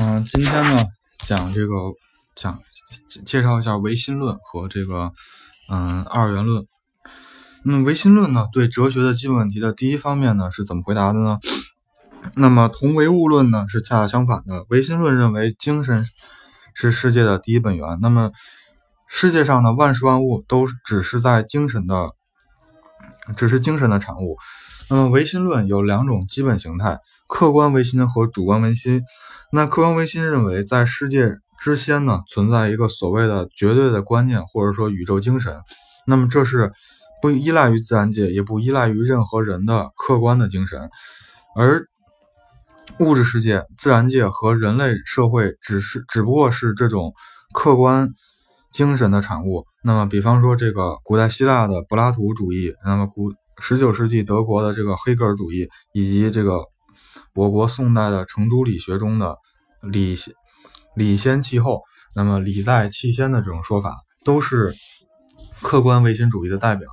嗯，今天呢讲这个讲介绍一下唯心论和这个嗯二元论。那么唯心论呢对哲学的基本问题的第一方面呢是怎么回答的呢？那么同唯物论呢是恰恰相反的。唯心论认为精神是世界的第一本源，那么世界上的万事万物都只是在精神的，只是精神的产物。那么唯心论有两种基本形态。客观唯心和主观唯心，那客观唯心认为，在世界之先呢，存在一个所谓的绝对的观念，或者说宇宙精神。那么这是不依赖于自然界，也不依赖于任何人的客观的精神。而物质世界、自然界和人类社会，只是只不过是这种客观精神的产物。那么，比方说这个古代希腊的柏拉图主义，那么古十九世纪德国的这个黑格尔主义，以及这个。我国宋代的程朱理学中的理理先气后，那么理在气先的这种说法，都是客观唯心主义的代表。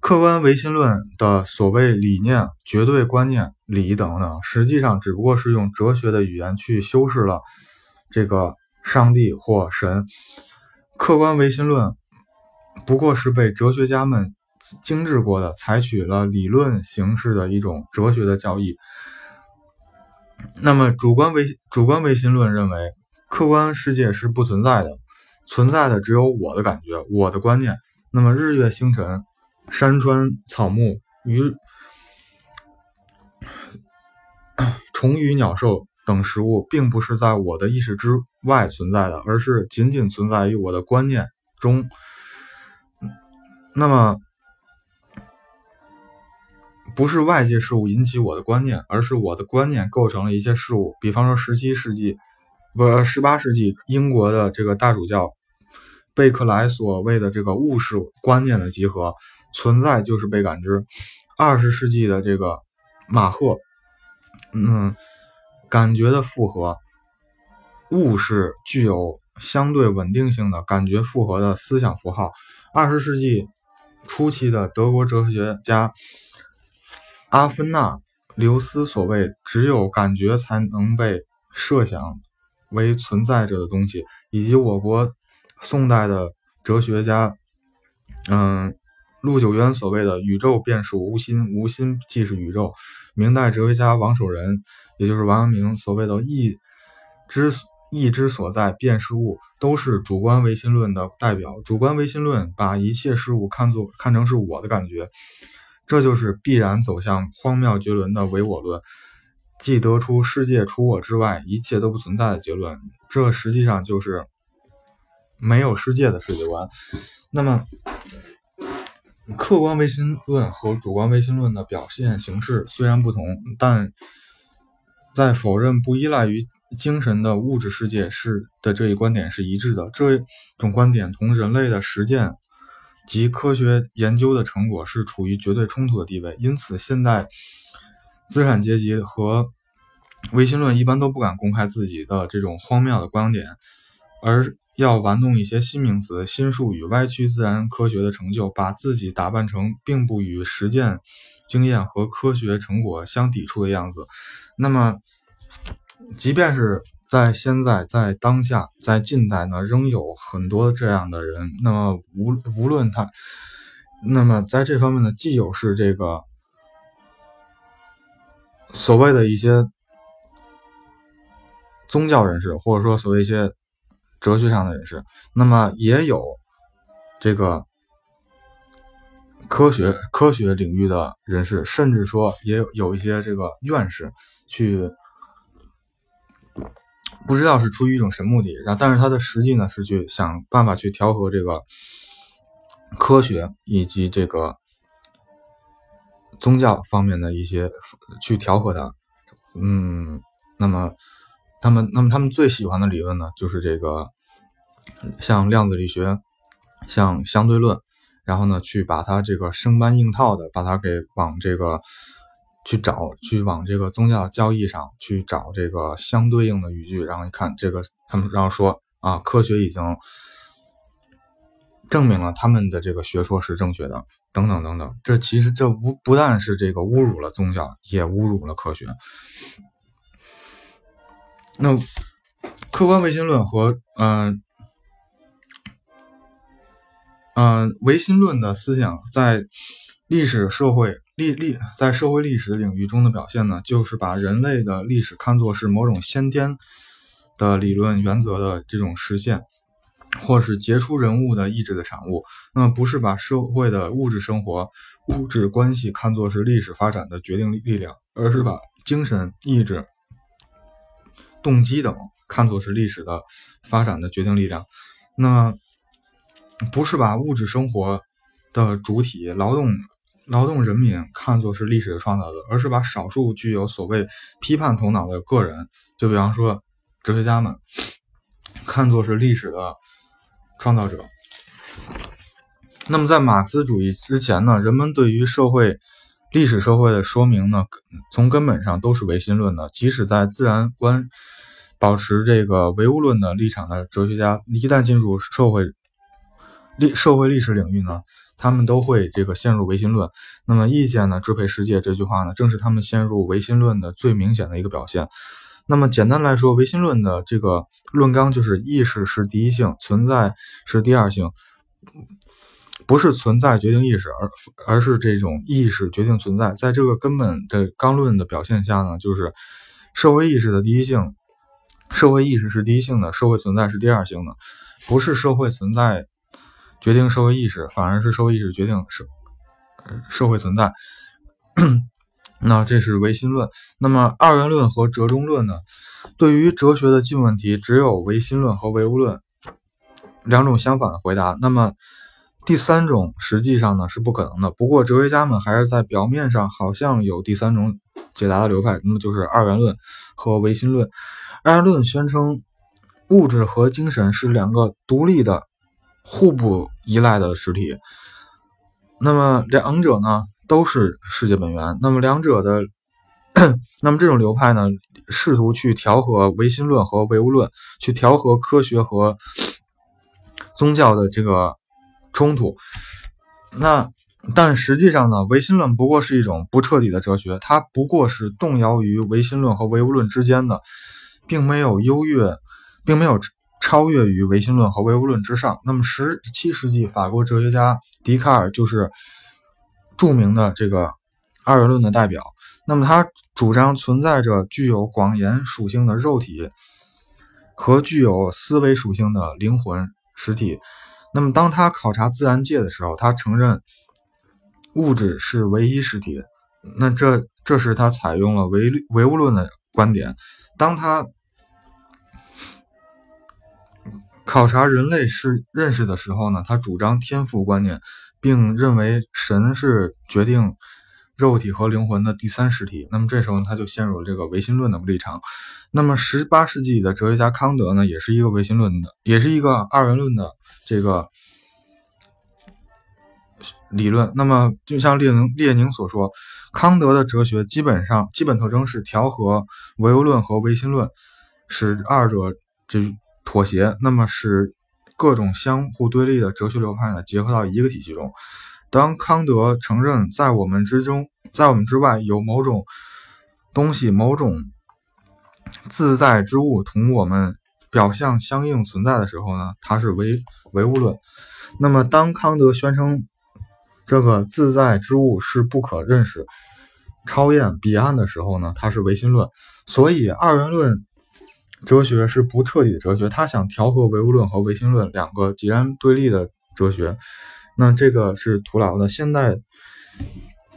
客观唯心论的所谓理念、绝对观念、理等等，实际上只不过是用哲学的语言去修饰了这个上帝或神。客观唯心论不过是被哲学家们精致过的，采取了理论形式的一种哲学的教义。那么，主观唯主观唯心论认为，客观世界是不存在的，存在的只有我的感觉、我的观念。那么，日月星辰、山川草木、鱼、虫鱼鸟兽等食物，并不是在我的意识之外存在的，而是仅仅存在于我的观念中。那么。不是外界事物引起我的观念，而是我的观念构成了一些事物。比方说，十七世纪不，十八世纪英国的这个大主教贝克莱所谓的这个物事观念的集合，存在就是被感知。二十世纪的这个马赫，嗯，感觉的复合，物是具有相对稳定性的感觉复合的思想符号。二十世纪初期的德国哲学家。阿芬纳留斯所谓“只有感觉才能被设想为存在着的东西”，以及我国宋代的哲学家，嗯，陆九渊所谓的“宇宙便是无心，无心即是宇宙”，明代哲学家王守仁，也就是王阳明所谓的“意之意之所在便是物”，都是主观唯心论的代表。主观唯心论把一切事物看作看成是我的感觉。这就是必然走向荒谬绝伦的唯我论，即得出世界除我之外一切都不存在的结论。这实际上就是没有世界的世界观。那么，客观唯心论和主观唯心论的表现形式虽然不同，但在否认不依赖于精神的物质世界是的这一观点是一致的。这种观点同人类的实践。及科学研究的成果是处于绝对冲突的地位，因此现代资产阶级和唯心论一般都不敢公开自己的这种荒谬的观点，而要玩弄一些新名词、新术语，歪曲自然科学的成就，把自己打扮成并不与实践经验和科学成果相抵触的样子。那么，即便是。在现在，在当下，在近代呢，仍有很多这样的人。那么无无论他，那么在这方面呢，既有是这个所谓的一些宗教人士，或者说所谓一些哲学上的人士，那么也有这个科学科学领域的人士，甚至说也有有一些这个院士去。不知道是出于一种什么目的，然后但是他的实际呢是去想办法去调和这个科学以及这个宗教方面的一些去调和它。嗯，那么他们那么他们最喜欢的理论呢，就是这个像量子力学，像相对论，然后呢去把它这个生搬硬套的把它给往这个。去找，去往这个宗教交易上去找这个相对应的语句，然后一看这个，他们然后说啊，科学已经证明了他们的这个学说是正确的，等等等等。这其实这不不但是这个侮辱了宗教，也侮辱了科学。那客观唯心论和嗯嗯唯心论的思想在历史社会历历在社会历史领域中的表现呢，就是把人类的历史看作是某种先天的理论原则的这种实现。或是杰出人物的意志的产物，那不是把社会的物质生活、物质关系看作是历史发展的决定力量，而是把精神、意志、动机等看作是历史的发展的决定力量。那不是把物质生活的主体劳动劳动人民看作是历史的创造者，而是把少数具有所谓批判头脑的个人，就比方说哲学家们，看作是历史的。创造者。那么，在马克思主义之前呢，人们对于社会、历史社会的说明呢，从根本上都是唯心论的。即使在自然观保持这个唯物论的立场的哲学家，一旦进入社会历社会历史领域呢，他们都会这个陷入唯心论。那么，意见呢支配世界这句话呢，正是他们陷入唯心论的最明显的一个表现。那么简单来说，唯心论的这个论纲就是意识是第一性，存在是第二性，不是存在决定意识，而而是这种意识决定存在。在这个根本的纲论的表现下呢，就是社会意识的第一性，社会意识是第一性的，社会存在是第二性的，不是社会存在决定社会意识，反而是社会意识决定社社会存在。那这是唯心论。那么二元论和折中论呢？对于哲学的基本问题，只有唯心论和唯物论两种相反的回答。那么第三种实际上呢是不可能的。不过哲学家们还是在表面上好像有第三种解答的流派，那么就是二元论和唯心论。二元论宣称物质和精神是两个独立的、互不依赖的实体。那么两者呢？都是世界本源。那么两者的，那么这种流派呢，试图去调和唯心论和唯物论，去调和科学和宗教的这个冲突。那但实际上呢，唯心论不过是一种不彻底的哲学，它不过是动摇于唯心论和唯物论之间的，并没有优越，并没有超越于唯心论和唯物论之上。那么十七世纪法国哲学家笛卡尔就是。著名的这个二元论的代表，那么他主张存在着具有广言属性的肉体和具有思维属性的灵魂实体。那么当他考察自然界的时候，他承认物质是唯一实体。那这这是他采用了唯唯物论的观点。当他考察人类是认识的时候呢，他主张天赋观念。并认为神是决定肉体和灵魂的第三实体，那么这时候他就陷入了这个唯心论的立场。那么十八世纪的哲学家康德呢，也是一个唯心论的，也是一个二元论的这个理论。那么就像列宁列宁所说，康德的哲学基本上基本特征是调和唯物论和唯心论，使二者这妥协，那么使。各种相互对立的哲学流派呢，结合到一个体系中。当康德承认在我们之中，在我们之外有某种东西、某种自在之物同我们表象相应存在的时候呢，他是唯唯物论。那么，当康德宣称这个自在之物是不可认识、超验彼岸的时候呢，他是唯心论。所以，二元论。哲学是不彻底的哲学，他想调和唯物论和唯心论两个截然对立的哲学，那这个是徒劳的。现代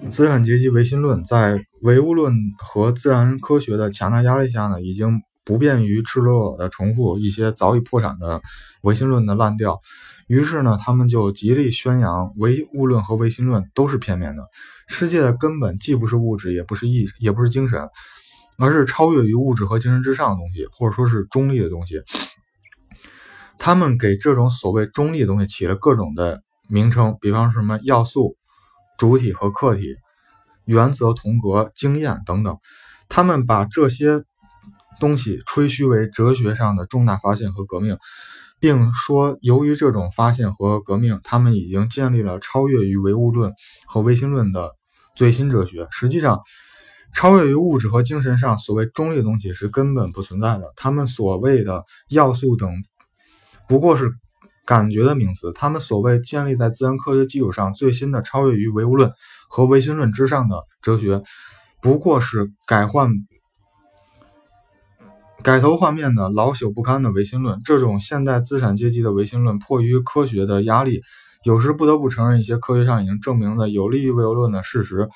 资产阶级唯心论在唯物论和自然科学的强大压力下呢，已经不便于赤裸裸的重复一些早已破产的唯心论的烂调，于是呢，他们就极力宣扬唯物论和唯心论都是片面的，世界的根本既不是物质，也不是意，也不是精神。而是超越于物质和精神之上的东西，或者说是中立的东西。他们给这种所谓中立的东西起了各种的名称，比方说什么要素、主体和客体、原则、同格、经验等等。他们把这些东西吹嘘为哲学上的重大发现和革命，并说由于这种发现和革命，他们已经建立了超越于唯物论和唯心论的最新哲学。实际上，超越于物质和精神上所谓中立的东西是根本不存在的。他们所谓的要素等，不过是感觉的名词。他们所谓建立在自然科学基础上最新的超越于唯物论和唯心论之上的哲学，不过是改换、改头换面的老朽不堪的唯心论。这种现代资产阶级的唯心论，迫于科学的压力，有时不得不承认一些科学上已经证明的有利于唯物论的事实。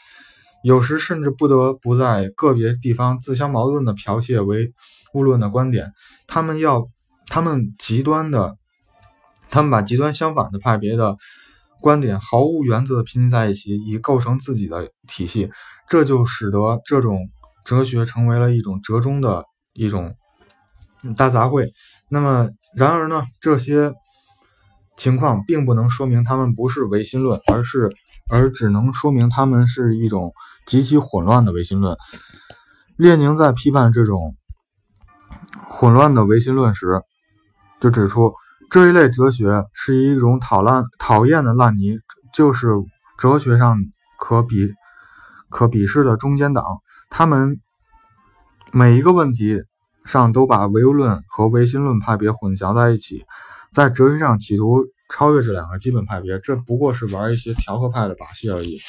有时甚至不得不在个别地方自相矛盾的剽窃唯物论的观点。他们要，他们极端的，他们把极端相反的派别的观点毫无原则的拼接在一起，以构成自己的体系。这就使得这种哲学成为了一种折中的一种大杂烩。那么，然而呢，这些情况并不能说明他们不是唯心论，而是。而只能说明他们是一种极其混乱的唯心论。列宁在批判这种混乱的唯心论时，就指出这一类哲学是一种讨烂讨厌的烂泥，就是哲学上可鄙可鄙视的中间党。他们每一个问题上都把唯物论和唯心论派别混淆在一起，在哲学上企图。超越这两个基本派别，这不过是玩一些调和派的把戏而已。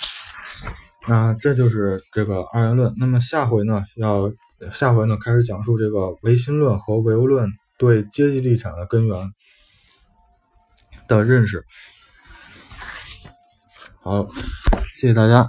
那这就是这个二元论。那么下回呢，要下回呢开始讲述这个唯心论和唯物论对阶级立场的根源的认识。好，谢谢大家。